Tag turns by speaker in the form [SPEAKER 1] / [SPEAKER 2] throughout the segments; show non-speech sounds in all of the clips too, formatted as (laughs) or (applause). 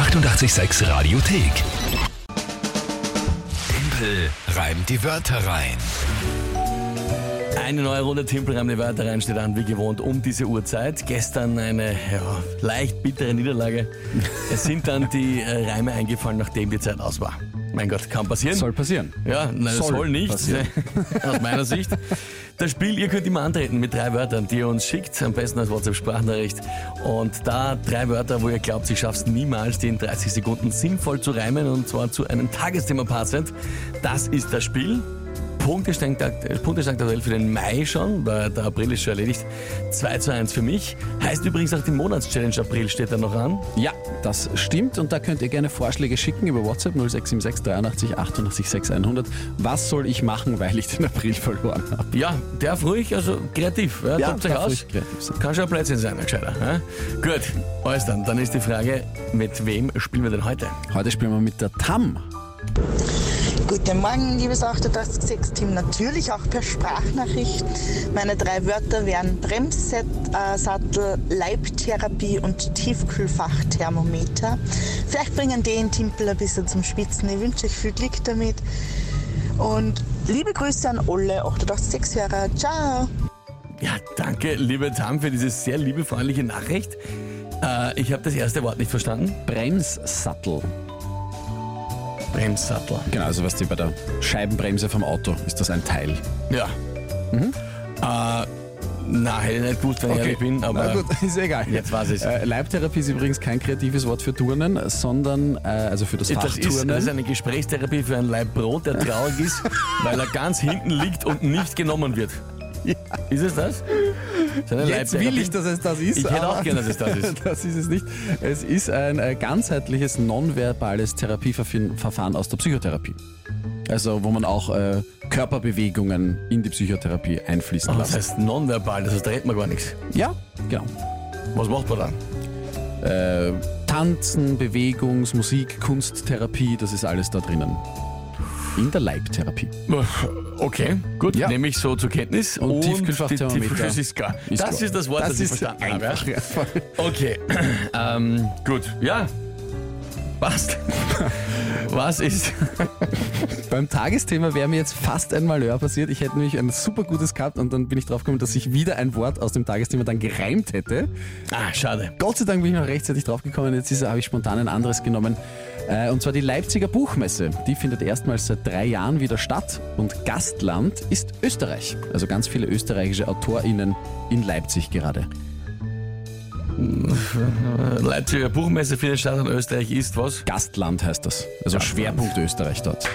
[SPEAKER 1] 886 Radiothek. Tempel reimt die Wörter rein.
[SPEAKER 2] Eine neue Runde Tempelreim Wörter rein steht an, wie gewohnt, um diese Uhrzeit. Gestern eine ja, leicht bittere Niederlage. Es sind dann die äh, Reime eingefallen, nachdem die Zeit aus war. Mein Gott, kann passieren.
[SPEAKER 3] Soll passieren.
[SPEAKER 2] Ja, nein, soll, soll nicht,
[SPEAKER 3] passieren. (laughs)
[SPEAKER 2] aus meiner Sicht. Das Spiel, ihr könnt immer antreten mit drei Wörtern, die ihr uns schickt, am besten als WhatsApp-Sprachnachricht. Und da drei Wörter, wo ihr glaubt, ich schaff's niemals, die in 30 Sekunden sinnvoll zu reimen und zwar zu einem Tagesthema passend. Das ist das Spiel. Punktestand, Punktestand aktuell für den Mai schon, weil der April ist schon erledigt. 2 zu 1 für mich. Heißt übrigens auch die Monatschallenge April steht da noch an.
[SPEAKER 3] Ja, das stimmt und da könnt ihr gerne Vorschläge schicken über WhatsApp 0676 83 88 6100. Was soll ich machen, weil ich den April verloren habe?
[SPEAKER 2] Ja, darf ruhig, also kreativ. Ja,
[SPEAKER 3] Ja, darf
[SPEAKER 2] aus. Kann schon ein Plätzchen sein, ein gescheiter. Ja? Gut, alles dann. Dann ist die Frage, mit wem spielen wir denn heute?
[SPEAKER 3] Heute spielen wir mit der Tam.
[SPEAKER 4] Guten Morgen, liebes 886-Team. Natürlich auch per Sprachnachricht. Meine drei Wörter wären Bremsset, äh, Leibtherapie und Tiefkühlfachthermometer. Vielleicht bringen die den Timpel ein bisschen zum Spitzen. Ich wünsche euch viel Glück damit. Und liebe Grüße an alle 886-Hörer. Ciao!
[SPEAKER 2] Ja, danke, liebe Tam, für diese sehr liebefreundliche Nachricht. Äh, ich habe das erste Wort nicht verstanden.
[SPEAKER 3] Bremssattel.
[SPEAKER 2] Bremssattel.
[SPEAKER 3] Genau, also was die bei der Scheibenbremse vom Auto ist das ein Teil.
[SPEAKER 2] Ja. Äh, na, hätte ich nicht gewusst, wenn ich ehrlich bin, aber
[SPEAKER 3] Na gut, (laughs) ist egal.
[SPEAKER 2] jetzt weiß ich's.
[SPEAKER 3] Äh, Leibtherapie ist übrigens kein kreatives Wort für Turnen, sondern äh, also für das
[SPEAKER 2] das ist,
[SPEAKER 3] Fachturnen.
[SPEAKER 2] das ist eine Gesprächstherapie für ein Leib Brot, der traurig ist, (laughs) weil er ganz hinten liegt und nicht genommen wird. Ist es das?
[SPEAKER 3] Jetzt will ich, dass es das ist.
[SPEAKER 2] Ich hätte auch gerne, dass es das ist. (laughs)
[SPEAKER 3] Das ist es nicht. Es ist ein äh, ganzheitliches, nonverbales Therapieverfahren aus der Psychotherapie. Also wo man auch äh, Körperbewegungen in die Psychotherapie einfließen
[SPEAKER 2] Das
[SPEAKER 3] lässt.
[SPEAKER 2] heißt nonverbal, das heißt, da redet man gar nichts.
[SPEAKER 3] Ja, genau.
[SPEAKER 2] Was macht man dann?
[SPEAKER 3] Äh, Tanzen, Bewegungs-, Musik, Kunsttherapie, das ist alles da drinnen. In der Leibtherapie.
[SPEAKER 2] Okay, gut,
[SPEAKER 3] Ja.
[SPEAKER 2] nehme ich so zur Kenntnis.
[SPEAKER 3] Und
[SPEAKER 2] die-
[SPEAKER 3] Tiefkühlfachthermometer
[SPEAKER 2] Das ist klar.
[SPEAKER 3] Ist
[SPEAKER 2] das
[SPEAKER 3] klar.
[SPEAKER 2] ist das Wort, das, ich verstanden habe.
[SPEAKER 3] einfach.
[SPEAKER 2] ja.
[SPEAKER 3] Ja.
[SPEAKER 2] Okay, (clears throat) ähm, gut, ja. Passt. (laughs) Was ist?
[SPEAKER 3] Beim Tagesthema wäre mir jetzt fast ein Malheur passiert. Ich hätte nämlich ein super gutes gehabt und dann bin ich drauf gekommen, dass ich wieder ein Wort aus dem Tagesthema dann gereimt hätte.
[SPEAKER 2] Ah, schade.
[SPEAKER 3] Gott sei Dank bin ich noch rechtzeitig drauf gekommen. Jetzt habe ich spontan ein anderes genommen. Äh, Und zwar die Leipziger Buchmesse. Die findet erstmals seit drei Jahren wieder statt und Gastland ist Österreich. Also ganz viele österreichische AutorInnen in Leipzig gerade.
[SPEAKER 2] Leipziger Buchmesse findet statt in Österreich ist was?
[SPEAKER 3] Gastland heißt das. Also
[SPEAKER 2] Gastland.
[SPEAKER 3] Schwerpunkt Österreich dort.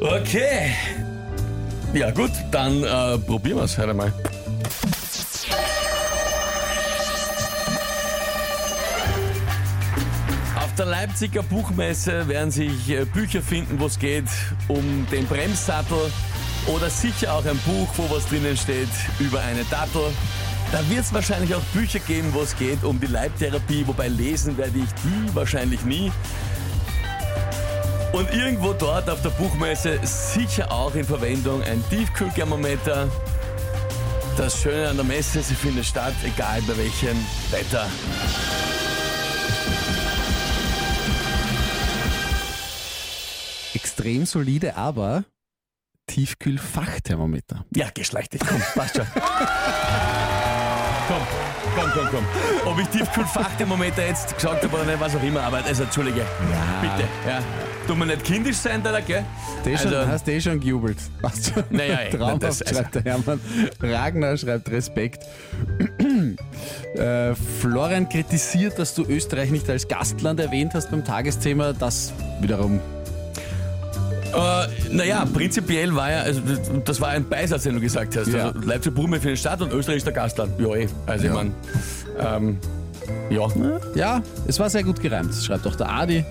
[SPEAKER 2] Okay. Ja gut, dann äh, probieren wir es heute mal. Der Leipziger Buchmesse werden sich äh, Bücher finden, wo es geht um den Bremssattel oder sicher auch ein Buch, wo was drinnen steht über eine Dattel. Da wird es wahrscheinlich auch Bücher geben, wo es geht um die Leibtherapie, wobei lesen werde ich die wahrscheinlich nie. Und irgendwo dort auf der Buchmesse sicher auch in Verwendung ein Tiefkühlthermometer. Das Schöne an der Messe, sie findet statt, egal bei welchem Wetter.
[SPEAKER 3] Extrem solide, aber Tiefkühlfachthermometer.
[SPEAKER 2] Ja, geschleicht dich, komm, passt schon. komm, komm, komm, komm. Ob ich Tiefkühlfachthermometer jetzt gesagt habe oder nicht, was auch immer, aber also, Entschuldige.
[SPEAKER 3] Ja.
[SPEAKER 2] Bitte, ja. Tu mir nicht kindisch sein, da, gell?
[SPEAKER 3] Der schon,
[SPEAKER 2] Also-
[SPEAKER 3] hast du eh schon gejubelt. Passt schon.
[SPEAKER 2] Naja, ey,
[SPEAKER 3] Traumhaft,
[SPEAKER 2] das- also-
[SPEAKER 3] schreibt der Hermann. Ragnar schreibt Respekt. äh, Florian kritisiert, dass du Österreich nicht als Gastland erwähnt hast beim Tagesthema. Das wiederum.
[SPEAKER 2] Äh, naja, prinzipiell war ja, also das- war ein Beisatz, den du gesagt hast.
[SPEAKER 3] Ja.
[SPEAKER 2] Also Leipzig Buchmesse findet statt und Österreich ist der Gastland. Ja, eh. Also
[SPEAKER 3] Ja.
[SPEAKER 2] ich meine, ähm, ja.
[SPEAKER 3] Ja, es war sehr gut gereimt, schreibt auch der Adi.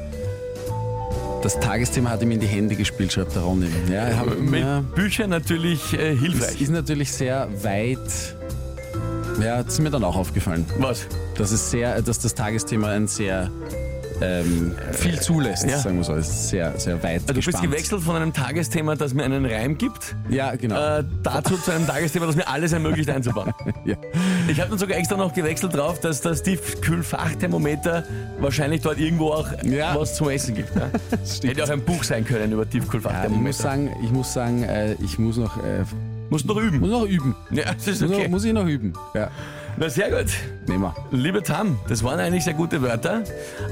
[SPEAKER 3] Das Tagesthema hat ihm in die Hände gespielt, schreibt der Ronny. Ja, hab,
[SPEAKER 2] Mit
[SPEAKER 3] ja,
[SPEAKER 2] Büchern natürlich äh,
[SPEAKER 3] es
[SPEAKER 2] hilfreich.
[SPEAKER 3] ist natürlich sehr weit. Ja, das ist mir dann auch aufgefallen.
[SPEAKER 2] Was?
[SPEAKER 3] dass es sehr, dass das Tagesthema ein sehr ähm, viel zulässt,
[SPEAKER 2] ja.
[SPEAKER 3] sagen wir so. Ist sehr, sehr weit.
[SPEAKER 2] Also du bist
[SPEAKER 3] gespannt.
[SPEAKER 2] gewechselt von einem Tagesthema, das mir einen Reim gibt,
[SPEAKER 3] Ja, genau.
[SPEAKER 2] äh, dazu zu einem Tagesthema, das mir alles ermöglicht einzubauen. (laughs)
[SPEAKER 3] ja.
[SPEAKER 2] Ich habe dann sogar extra noch gewechselt drauf, dass das Tiefkühlfachthermometer wahrscheinlich dort irgendwo auch
[SPEAKER 3] Ja.
[SPEAKER 2] was zum Essen gibt. Ja? (laughs) Hätte auch ein Buch sein können über
[SPEAKER 3] Ja, ich muss
[SPEAKER 2] Tiefkühlfachthermometer.
[SPEAKER 3] sagen, ich muss sagen, äh, ich muss noch, äh,
[SPEAKER 2] Musst noch üben.
[SPEAKER 3] muss noch üben.
[SPEAKER 2] Ja, das ist
[SPEAKER 3] Muss,
[SPEAKER 2] okay.
[SPEAKER 3] noch, muss ich noch üben. Ja,
[SPEAKER 2] Na sehr gut.
[SPEAKER 3] nehmen wir.
[SPEAKER 2] Liebe Tam, das waren eigentlich sehr gute Wörter,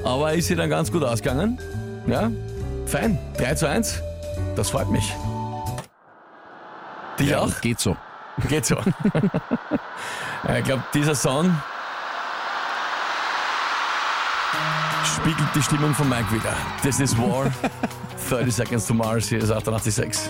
[SPEAKER 2] aber ist sie dann ganz gut ausgegangen? Ja, fein. 3 zu 1, das freut mich. Dich
[SPEAKER 3] Ja,
[SPEAKER 2] auch?
[SPEAKER 3] geht so.
[SPEAKER 2] Geht so. (laughs) Ich glaube, dieser Song spiegelt die Stimmung von Mike wieder. Das ist War. (laughs) 30 Seconds to Mars, hier ist 886.